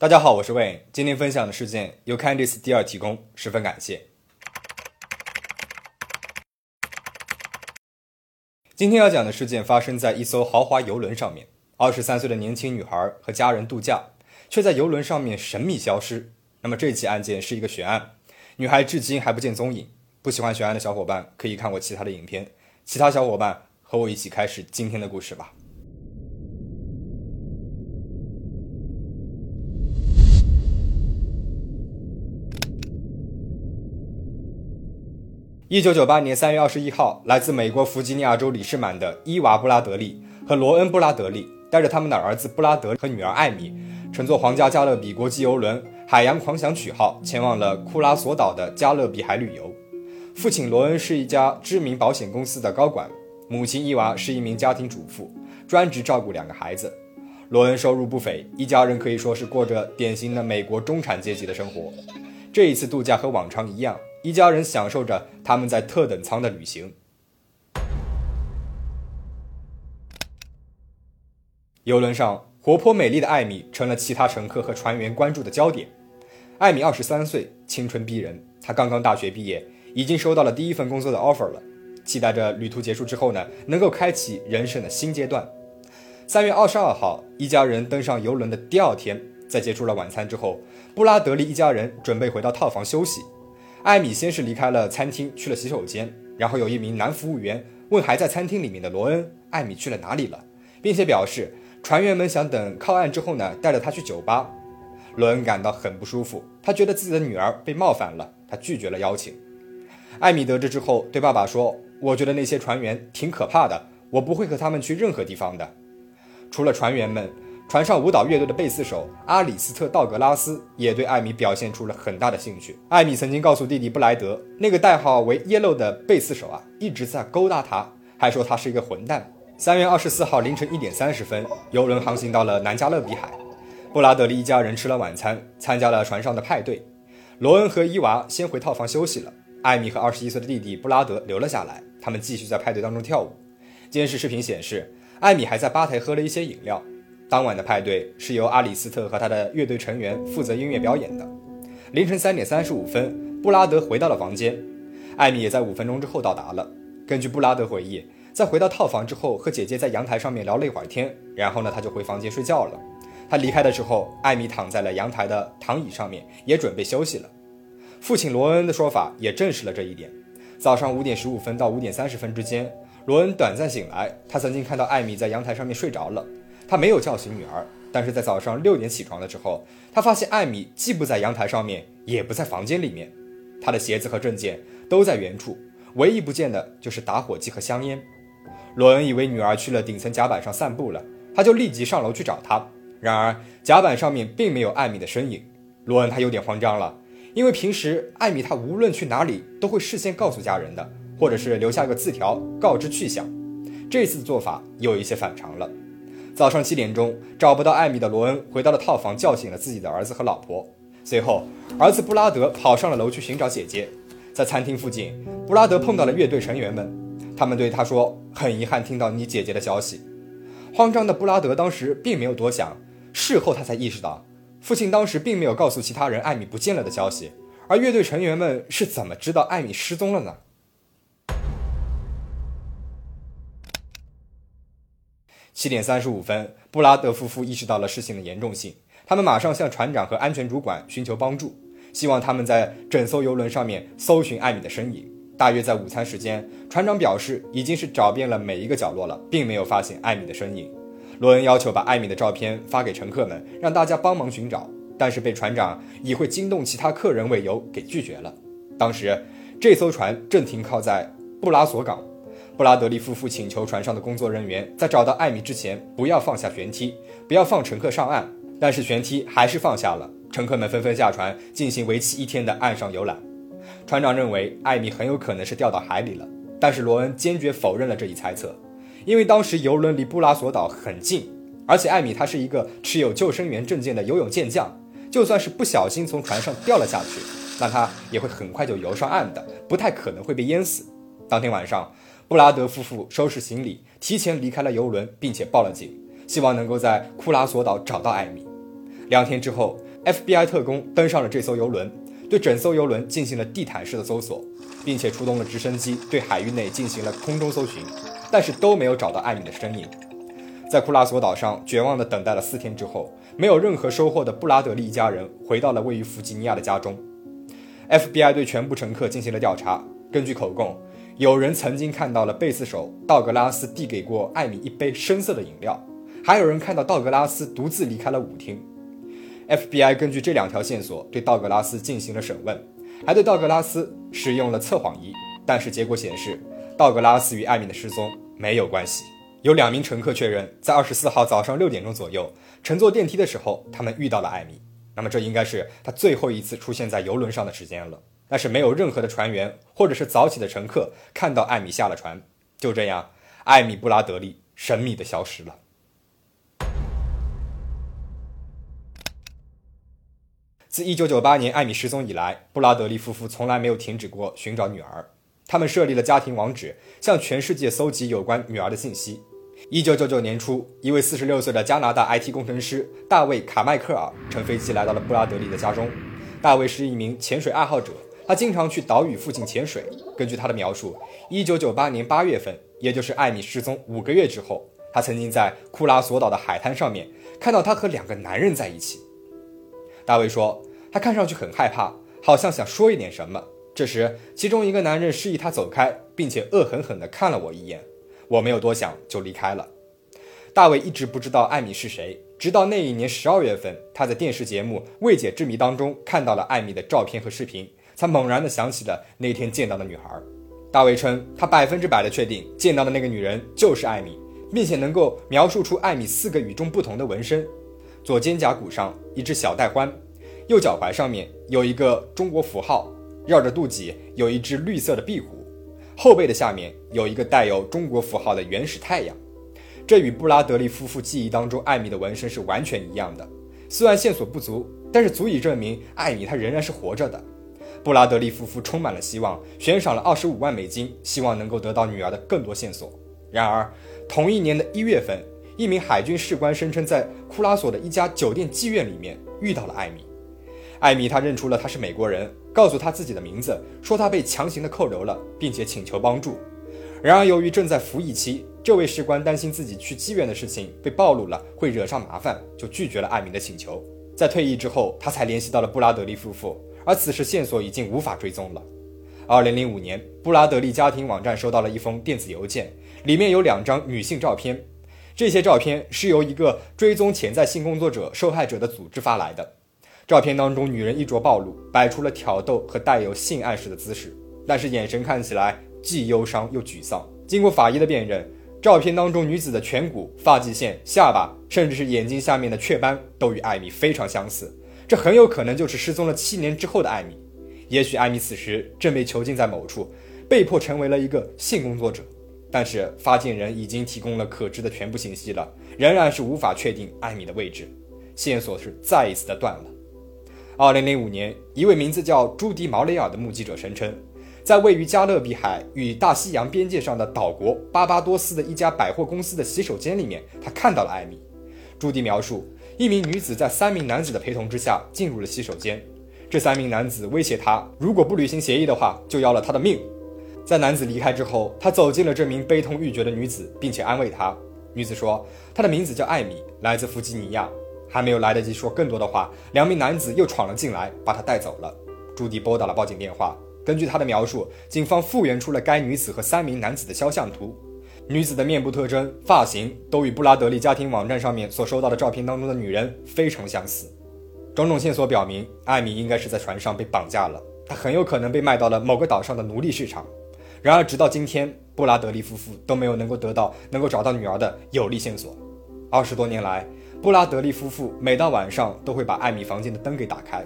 大家好，我是魏。今天分享的事件由 Candice 第二提供，十分感谢。今天要讲的事件发生在一艘豪华游轮上面，二十三岁的年轻女孩和家人度假，却在游轮上面神秘消失。那么这起案件是一个悬案，女孩至今还不见踪影。不喜欢悬案的小伙伴可以看我其他的影片。其他小伙伴和我一起开始今天的故事吧。一九九八年三月二十一号，来自美国弗吉尼亚州里士满的伊娃·布拉德利和罗恩·布拉德利带着他们的儿子布拉德和女儿艾米，乘坐皇家加勒比国际游轮“海洋狂想曲号”前往了库拉索岛的加勒比海旅游。父亲罗恩是一家知名保险公司的高管，母亲伊娃是一名家庭主妇，专职照顾两个孩子。罗恩收入不菲，一家人可以说是过着典型的美国中产阶级的生活。这一次度假和往常一样。一家人享受着他们在特等舱的旅行。游轮上，活泼美丽的艾米成了其他乘客和船员关注的焦点。艾米二十三岁，青春逼人。她刚刚大学毕业，已经收到了第一份工作的 offer 了，期待着旅途结束之后呢，能够开启人生的新阶段。三月二十二号，一家人登上游轮的第二天，在结束了晚餐之后，布拉德利一家人准备回到套房休息。艾米先是离开了餐厅，去了洗手间，然后有一名男服务员问还在餐厅里面的罗恩：“艾米去了哪里了？”并且表示船员们想等靠岸之后呢，带着他去酒吧。罗恩感到很不舒服，他觉得自己的女儿被冒犯了，他拒绝了邀请。艾米得知之后对爸爸说：“我觉得那些船员挺可怕的，我不会和他们去任何地方的，除了船员们。”船上舞蹈乐队的贝斯手阿里斯特·道格拉斯也对艾米表现出了很大的兴趣。艾米曾经告诉弟弟布莱德，那个代号为 Yellow 的贝斯手啊，一直在勾搭他，还说他是一个混蛋。三月二十四号凌晨一点三十分，游轮航行到了南加勒比海。布拉德利一家人吃了晚餐，参加了船上的派对。罗恩和伊娃先回套房休息了，艾米和二十一岁的弟弟布拉德留了下来，他们继续在派对当中跳舞。监视视频显示，艾米还在吧台喝了一些饮料。当晚的派对是由阿里斯特和他的乐队成员负责音乐表演的。凌晨三点三十五分，布拉德回到了房间，艾米也在五分钟之后到达了。根据布拉德回忆，在回到套房之后，和姐姐在阳台上面聊了一会儿天，然后呢，他就回房间睡觉了。他离开的时候，艾米躺在了阳台的躺椅上面，也准备休息了。父亲罗恩的说法也证实了这一点。早上五点十五分到五点三十分之间，罗恩短暂醒来，他曾经看到艾米在阳台上面睡着了。他没有叫醒女儿，但是在早上六点起床的时候，他发现艾米既不在阳台上面，也不在房间里面，他的鞋子和证件都在原处，唯一不见的就是打火机和香烟。罗恩以为女儿去了顶层甲板上散步了，他就立即上楼去找她。然而甲板上面并没有艾米的身影。罗恩他有点慌张了，因为平时艾米她无论去哪里都会事先告诉家人的，或者是留下个字条告知去向。这次的做法有一些反常了。早上七点钟，找不到艾米的罗恩回到了套房，叫醒了自己的儿子和老婆。随后，儿子布拉德跑上了楼去寻找姐姐。在餐厅附近，布拉德碰到了乐队成员们，他们对他说：“很遗憾听到你姐姐的消息。”慌张的布拉德当时并没有多想，事后他才意识到，父亲当时并没有告诉其他人艾米不见了的消息，而乐队成员们是怎么知道艾米失踪了呢？七点三十五分，布拉德夫妇意识到了事情的严重性，他们马上向船长和安全主管寻求帮助，希望他们在整艘游轮上面搜寻艾米的身影。大约在午餐时间，船长表示已经是找遍了每一个角落了，并没有发现艾米的身影。罗恩要求把艾米的照片发给乘客们，让大家帮忙寻找，但是被船长以会惊动其他客人为由给拒绝了。当时，这艘船正停靠在布拉索港。布拉德利夫妇请求船上的工作人员在找到艾米之前不要放下舷梯，不要放乘客上岸。但是舷梯还是放下了，乘客们纷纷下船进行为期一天的岸上游览。船长认为艾米很有可能是掉到海里了，但是罗恩坚决否认了这一猜测，因为当时游轮离布拉索岛很近，而且艾米他是一个持有救生员证件的游泳健将，就算是不小心从船上掉了下去，那他也会很快就游上岸的，不太可能会被淹死。当天晚上。布拉德夫妇收拾行李，提前离开了游轮，并且报了警，希望能够在库拉索岛找到艾米。两天之后，FBI 特工登上了这艘游轮，对整艘游轮进行了地毯式的搜索，并且出动了直升机对海域内进行了空中搜寻，但是都没有找到艾米的身影。在库拉索岛上绝望地等待了四天之后，没有任何收获的布拉德利一家人回到了位于弗吉尼亚的家中。FBI 对全部乘客进行了调查，根据口供，有人曾经看到了贝斯手道格拉斯递给过艾米一杯深色的饮料，还有人看到道格拉斯独自离开了舞厅。FBI 根据这两条线索对道格拉斯进行了审问，还对道格拉斯使用了测谎仪，但是结果显示，道格拉斯与艾米的失踪没有关系。有两名乘客确认，在二十四号早上六点钟左右乘坐电梯的时候，他们遇到了艾米。那么这应该是他最后一次出现在游轮上的时间了。但是没有任何的船员或者是早起的乘客看到艾米下了船。就这样，艾米布拉德利神秘的消失了。自一九九八年艾米失踪以来，布拉德利夫妇从来没有停止过寻找女儿。他们设立了家庭网址，向全世界搜集有关女儿的信息。一九九九年初，一位四十六岁的加拿大 IT 工程师大卫·卡迈克尔乘飞机来到了布拉德利的家中。大卫是一名潜水爱好者，他经常去岛屿附近潜水。根据他的描述，一九九八年八月份，也就是艾米失踪五个月之后，他曾经在库拉索岛的海滩上面看到他和两个男人在一起。大卫说，他看上去很害怕，好像想说一点什么。这时，其中一个男人示意他走开，并且恶狠狠地看了我一眼。我没有多想就离开了。大卫一直不知道艾米是谁，直到那一年十二月份，他在电视节目《未解之谜》当中看到了艾米的照片和视频，才猛然的想起了那天见到的女孩。大卫称，他百分之百的确定见到的那个女人就是艾米，并且能够描述出艾米四个与众不同的纹身：左肩胛骨上一只小带欢，右脚踝上面有一个中国符号，绕着肚脐有一只绿色的壁虎。后背的下面有一个带有中国符号的原始太阳，这与布拉德利夫妇记忆当中艾米的纹身是完全一样的。虽然线索不足，但是足以证明艾米她仍然是活着的。布拉德利夫妇充满了希望，悬赏了二十五万美金，希望能够得到女儿的更多线索。然而，同一年的一月份，一名海军士官声称在库拉索的一家酒店妓院里面遇到了艾米。艾米他认出了他是美国人。告诉他自己的名字，说他被强行的扣留了，并且请求帮助。然而，由于正在服役期，这位士官担心自己去妓院的事情被暴露了，会惹上麻烦，就拒绝了艾米的请求。在退役之后，他才联系到了布拉德利夫妇，而此时线索已经无法追踪了。二零零五年，布拉德利家庭网站收到了一封电子邮件，里面有两张女性照片，这些照片是由一个追踪潜在性工作者受害者的组织发来的。照片当中，女人衣着暴露，摆出了挑逗和带有性暗示的姿势，但是眼神看起来既忧伤又沮丧。经过法医的辨认，照片当中女子的颧骨、发际线、下巴，甚至是眼睛下面的雀斑，都与艾米非常相似。这很有可能就是失踪了七年之后的艾米。也许艾米此时正被囚禁在某处，被迫成为了一个性工作者。但是发件人已经提供了可知的全部信息了，仍然是无法确定艾米的位置，线索是再一次的断了。二零零五年，一位名字叫朱迪·毛雷尔的目击者声称，在位于加勒比海与大西洋边界上的岛国巴巴多斯的一家百货公司的洗手间里面，他看到了艾米。朱迪描述，一名女子在三名男子的陪同之下进入了洗手间，这三名男子威胁她，如果不履行协议的话，就要了他的命。在男子离开之后，他走进了这名悲痛欲绝的女子，并且安慰她。女子说，她的名字叫艾米，来自弗吉尼亚。还没有来得及说更多的话，两名男子又闯了进来，把她带走了。朱迪拨打了报警电话。根据他的描述，警方复原出了该女子和三名男子的肖像图，女子的面部特征、发型都与布拉德利家庭网站上面所收到的照片当中的女人非常相似。种种线索表明，艾米应该是在船上被绑架了，她很有可能被卖到了某个岛上的奴隶市场。然而，直到今天，布拉德利夫妇都没有能够得到能够找到女儿的有力线索。二十多年来。布拉德利夫妇每到晚上都会把艾米房间的灯给打开，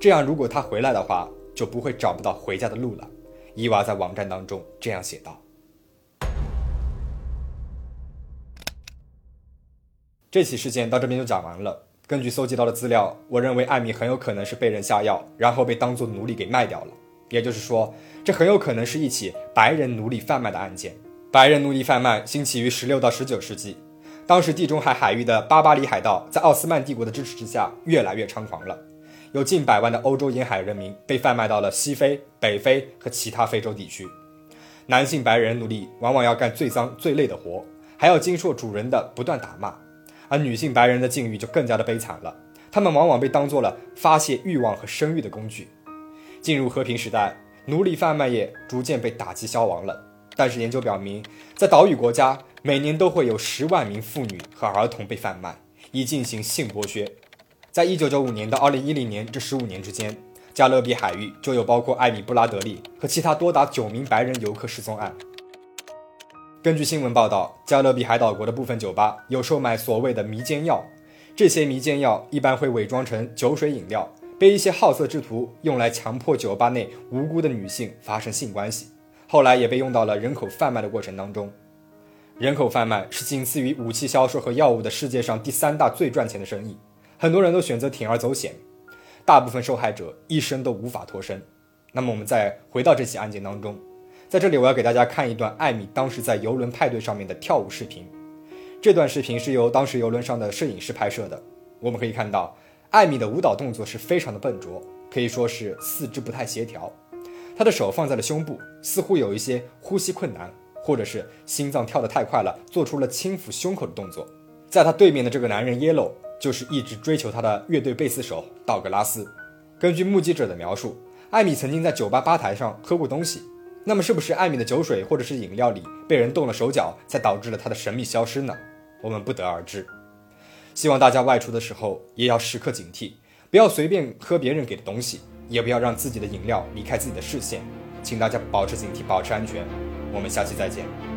这样如果她回来的话，就不会找不到回家的路了。伊娃在网站当中这样写道。这起事件到这边就讲完了。根据搜集到的资料，我认为艾米很有可能是被人下药，然后被当作奴隶给卖掉了。也就是说，这很有可能是一起白人奴隶贩卖的案件。白人奴隶贩卖兴起于十六到十九世纪。当时地中海海域的巴巴里海盗在奥斯曼帝国的支持之下越来越猖狂了，有近百万的欧洲沿海人民被贩卖到了西非、北非和其他非洲地区。男性白人奴隶往往要干最脏最累的活，还要经受主人的不断打骂，而女性白人的境遇就更加的悲惨了，他们往往被当做了发泄欲望和生育的工具。进入和平时代，奴隶贩卖业逐渐被打击消亡了。但是研究表明，在岛屿国家，每年都会有十万名妇女和儿童被贩卖，以进行性剥削。在一九九五年到二零一零年这十五年之间，加勒比海域就有包括艾米布拉德利和其他多达九名白人游客失踪案。根据新闻报道，加勒比海岛国的部分酒吧有售卖所谓的迷奸药，这些迷奸药一般会伪装成酒水饮料，被一些好色之徒用来强迫酒吧内无辜的女性发生性关系。后来也被用到了人口贩卖的过程当中。人口贩卖是仅次于武器销售和药物的世界上第三大最赚钱的生意，很多人都选择铤而走险，大部分受害者一生都无法脱身。那么我们再回到这起案件当中，在这里我要给大家看一段艾米当时在游轮派对上面的跳舞视频。这段视频是由当时游轮上的摄影师拍摄的。我们可以看到，艾米的舞蹈动作是非常的笨拙，可以说是四肢不太协调。他的手放在了胸部，似乎有一些呼吸困难，或者是心脏跳得太快了，做出了轻抚胸口的动作。在他对面的这个男人 Yellow 就是一直追求他的乐队贝斯手道格拉斯。根据目击者的描述，艾米曾经在酒吧吧台上喝过东西。那么，是不是艾米的酒水或者是饮料里被人动了手脚，才导致了他的神秘消失呢？我们不得而知。希望大家外出的时候也要时刻警惕，不要随便喝别人给的东西。也不要让自己的饮料离开自己的视线，请大家保持警惕，保持安全。我们下期再见。